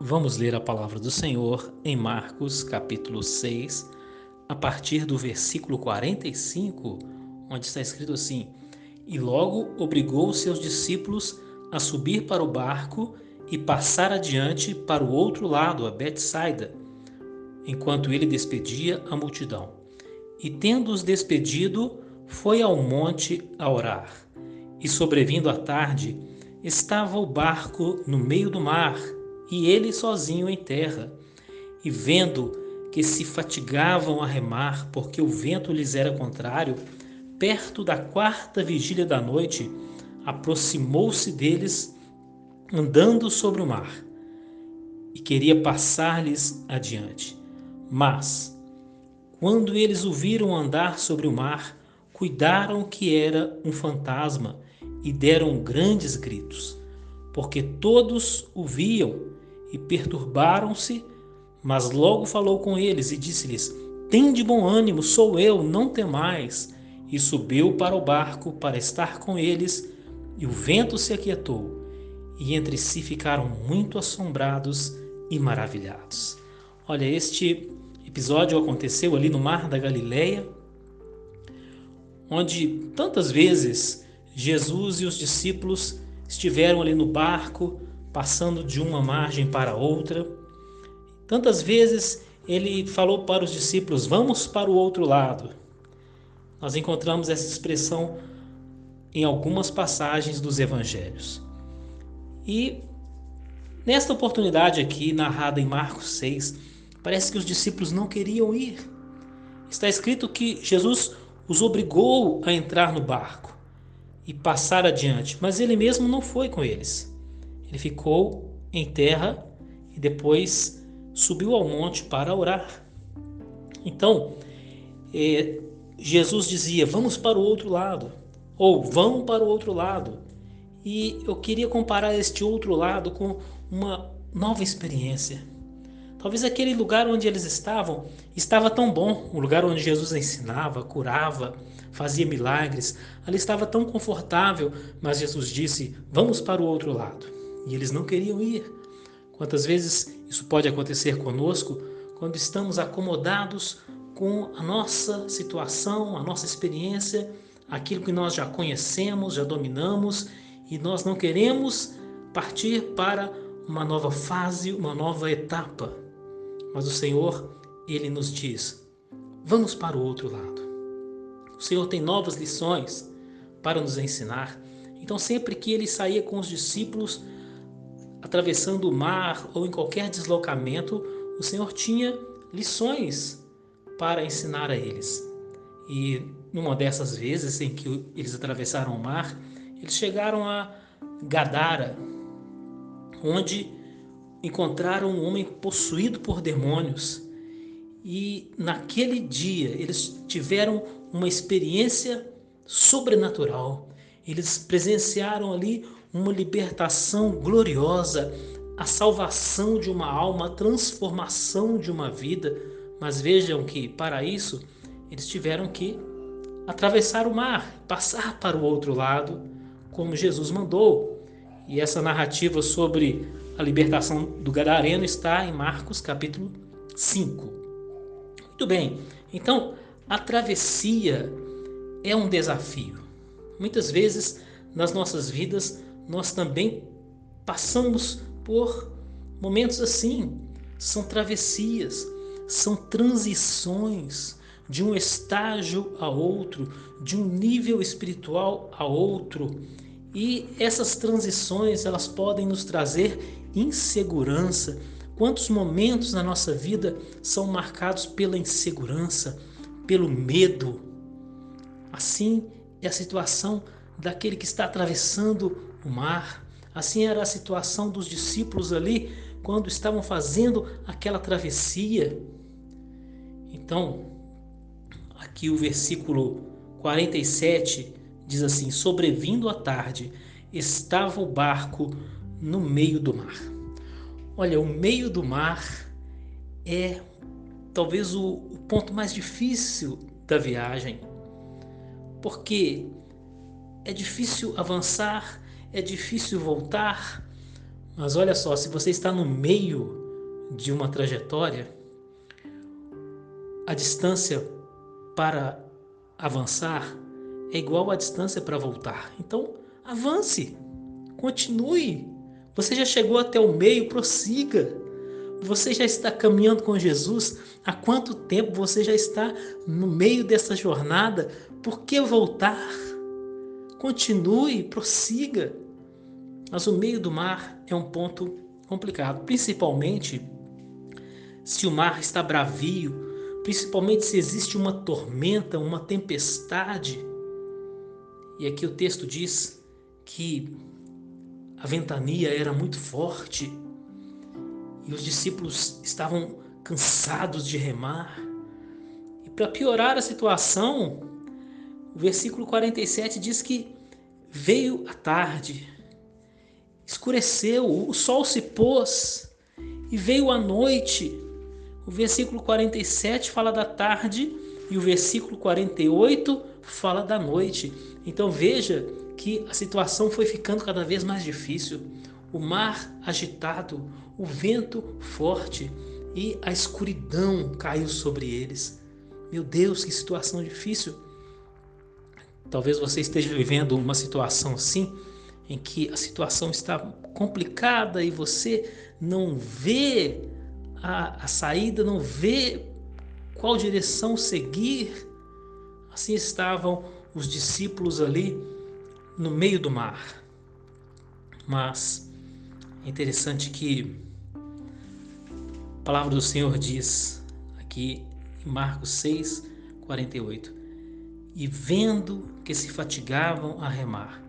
Vamos ler a palavra do Senhor em Marcos, capítulo 6, a partir do versículo 45, onde está escrito assim: E logo obrigou os seus discípulos a subir para o barco e passar adiante para o outro lado, a Betsaida, enquanto ele despedia a multidão. E tendo-os despedido, foi ao monte a orar. E sobrevindo a tarde, estava o barco no meio do mar e ele sozinho em terra. E vendo que se fatigavam a remar, porque o vento lhes era contrário, perto da quarta vigília da noite, aproximou-se deles, andando sobre o mar, e queria passar-lhes adiante. Mas, quando eles o viram andar sobre o mar, cuidaram que era um fantasma e deram grandes gritos, porque todos o viam e perturbaram-se, mas logo falou com eles e disse-lhes: Tende bom ânimo, sou eu, não temais. E subiu para o barco para estar com eles, e o vento se aquietou, e entre si ficaram muito assombrados e maravilhados. Olha, este episódio aconteceu ali no Mar da Galileia, onde tantas vezes Jesus e os discípulos estiveram ali no barco passando de uma margem para outra. Tantas vezes ele falou para os discípulos: Vamos para o outro lado. Nós encontramos essa expressão em algumas passagens dos evangelhos. E nesta oportunidade aqui, narrada em Marcos 6, parece que os discípulos não queriam ir. Está escrito que Jesus os obrigou a entrar no barco e passar adiante, mas ele mesmo não foi com eles. Ele ficou em terra e depois subiu ao monte para orar. Então, é, Jesus dizia: Vamos para o outro lado, ou vão para o outro lado. E eu queria comparar este outro lado com uma nova experiência. Talvez aquele lugar onde eles estavam estava tão bom, o lugar onde Jesus ensinava, curava, fazia milagres, ali estava tão confortável, mas Jesus disse: Vamos para o outro lado e eles não queriam ir. Quantas vezes isso pode acontecer conosco quando estamos acomodados com a nossa situação, a nossa experiência, aquilo que nós já conhecemos, já dominamos e nós não queremos partir para uma nova fase, uma nova etapa. Mas o Senhor, ele nos diz: vamos para o outro lado. O Senhor tem novas lições para nos ensinar. Então, sempre que ele saía com os discípulos, atravessando o mar ou em qualquer deslocamento, o Senhor tinha lições para ensinar a eles. E numa dessas vezes em que eles atravessaram o mar, eles chegaram a Gadara, onde encontraram um homem possuído por demônios. E naquele dia eles tiveram uma experiência sobrenatural. Eles presenciaram ali uma libertação gloriosa, a salvação de uma alma, a transformação de uma vida. Mas vejam que para isso eles tiveram que atravessar o mar, passar para o outro lado, como Jesus mandou. E essa narrativa sobre a libertação do Gadareno está em Marcos capítulo 5. Muito bem, então a travessia é um desafio. Muitas vezes nas nossas vidas nós também passamos por momentos assim. São travessias, são transições de um estágio a outro, de um nível espiritual a outro. E essas transições, elas podem nos trazer insegurança. Quantos momentos na nossa vida são marcados pela insegurança, pelo medo? Assim é a situação daquele que está atravessando o mar. Assim era a situação dos discípulos ali quando estavam fazendo aquela travessia. Então, aqui o versículo 47 diz assim: Sobrevindo a tarde, estava o barco no meio do mar. Olha, o meio do mar é talvez o, o ponto mais difícil da viagem, porque é difícil avançar, é difícil voltar, mas olha só, se você está no meio de uma trajetória, a distância para avançar é igual à distância para voltar. Então, avance, continue. Você já chegou até o meio, prossiga. Você já está caminhando com Jesus? Há quanto tempo você já está no meio dessa jornada? Por que voltar? Continue, prossiga. Mas o meio do mar é um ponto complicado, principalmente se o mar está bravio, principalmente se existe uma tormenta, uma tempestade. E aqui o texto diz que a ventania era muito forte e os discípulos estavam cansados de remar. E para piorar a situação, o versículo 47 diz que veio a tarde, escureceu, o sol se pôs e veio a noite. O versículo 47 fala da tarde e o versículo 48 fala da noite. Então veja que a situação foi ficando cada vez mais difícil. O mar agitado, o vento forte e a escuridão caiu sobre eles. Meu Deus, que situação difícil! Talvez você esteja vivendo uma situação assim, em que a situação está complicada e você não vê a, a saída, não vê qual direção seguir. Assim estavam os discípulos ali no meio do mar. Mas é interessante que a palavra do Senhor diz aqui em Marcos 6, 48: E vendo que se fatigavam a remar,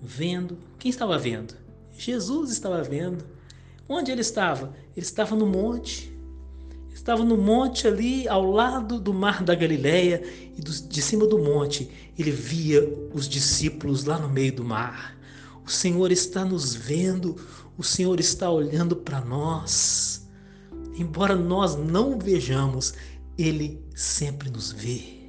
vendo, quem estava vendo? Jesus estava vendo. Onde ele estava? Ele estava no monte. Estava no monte ali, ao lado do mar da Galileia, e de cima do monte ele via os discípulos lá no meio do mar. O Senhor está nos vendo, o Senhor está olhando para nós. Embora nós não vejamos, Ele sempre nos vê.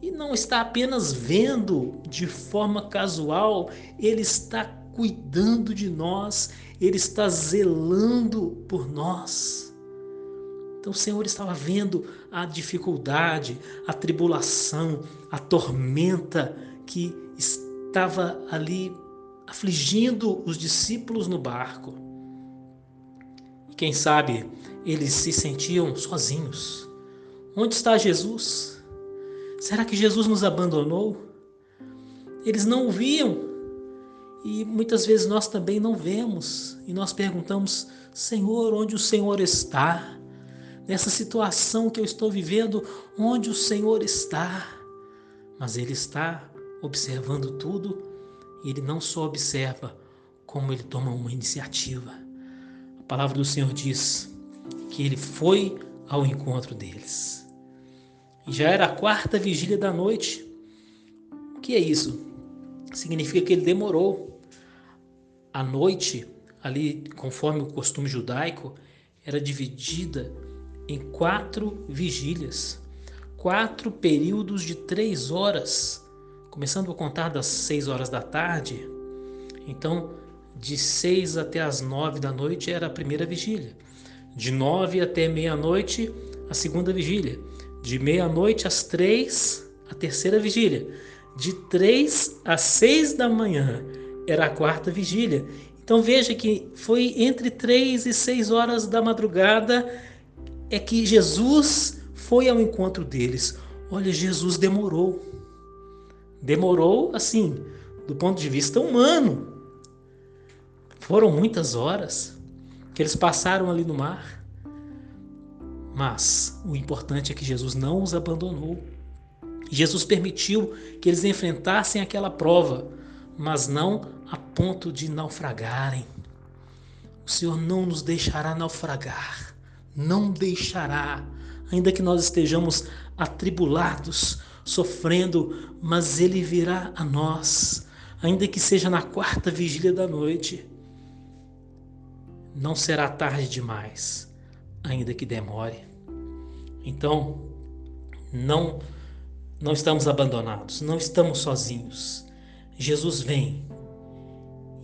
E não está apenas vendo de forma casual, Ele está cuidando de nós, Ele está zelando por nós. Então o Senhor estava vendo a dificuldade, a tribulação, a tormenta que estava ali afligindo os discípulos no barco. E quem sabe eles se sentiam sozinhos. Onde está Jesus? Será que Jesus nos abandonou? Eles não o viam. E muitas vezes nós também não vemos. E nós perguntamos: Senhor, onde o Senhor está? Nessa situação que eu estou vivendo, onde o Senhor está? Mas Ele está observando tudo e ele não só observa, como ele toma uma iniciativa. A palavra do Senhor diz que ele foi ao encontro deles. Já era a quarta vigília da noite. O que é isso? Significa que ele demorou. A noite, ali, conforme o costume judaico, era dividida em quatro vigílias, quatro períodos de três horas começando a contar das 6 horas da tarde, então de 6 até as 9 da noite era a primeira vigília. De 9 até meia-noite, a segunda vigília. De meia-noite às 3, a terceira vigília. De 3 às 6 da manhã era a quarta vigília. Então veja que foi entre 3 e 6 horas da madrugada é que Jesus foi ao encontro deles. Olha, Jesus demorou. Demorou, assim, do ponto de vista humano. Foram muitas horas que eles passaram ali no mar. Mas o importante é que Jesus não os abandonou. Jesus permitiu que eles enfrentassem aquela prova, mas não a ponto de naufragarem. O Senhor não nos deixará naufragar, não deixará, ainda que nós estejamos atribulados, sofrendo, mas ele virá a nós, ainda que seja na quarta vigília da noite. Não será tarde demais ainda que demore. Então, não não estamos abandonados, não estamos sozinhos. Jesus vem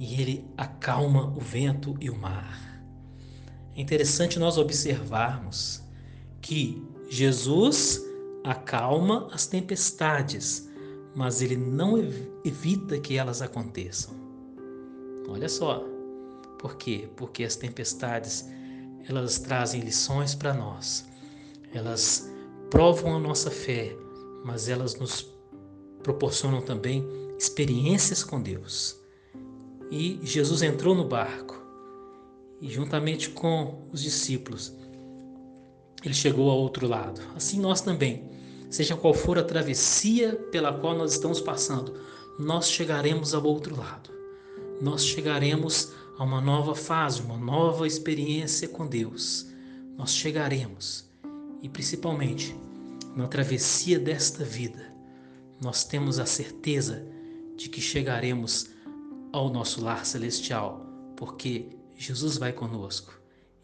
e ele acalma o vento e o mar. É interessante nós observarmos que Jesus acalma as tempestades, mas ele não evita que elas aconteçam. Olha só. Por quê? Porque as tempestades, elas trazem lições para nós. Elas provam a nossa fé, mas elas nos proporcionam também experiências com Deus. E Jesus entrou no barco e, juntamente com os discípulos, ele chegou ao outro lado. Assim nós também, seja qual for a travessia pela qual nós estamos passando, nós chegaremos ao outro lado. Nós chegaremos a uma nova fase, uma nova experiência com Deus. Nós chegaremos e principalmente na travessia desta vida, nós temos a certeza de que chegaremos ao nosso lar celestial, porque Jesus vai conosco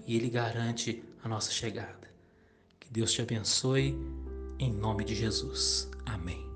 e Ele garante a nossa chegada. Que Deus te abençoe, em nome de Jesus. Amém.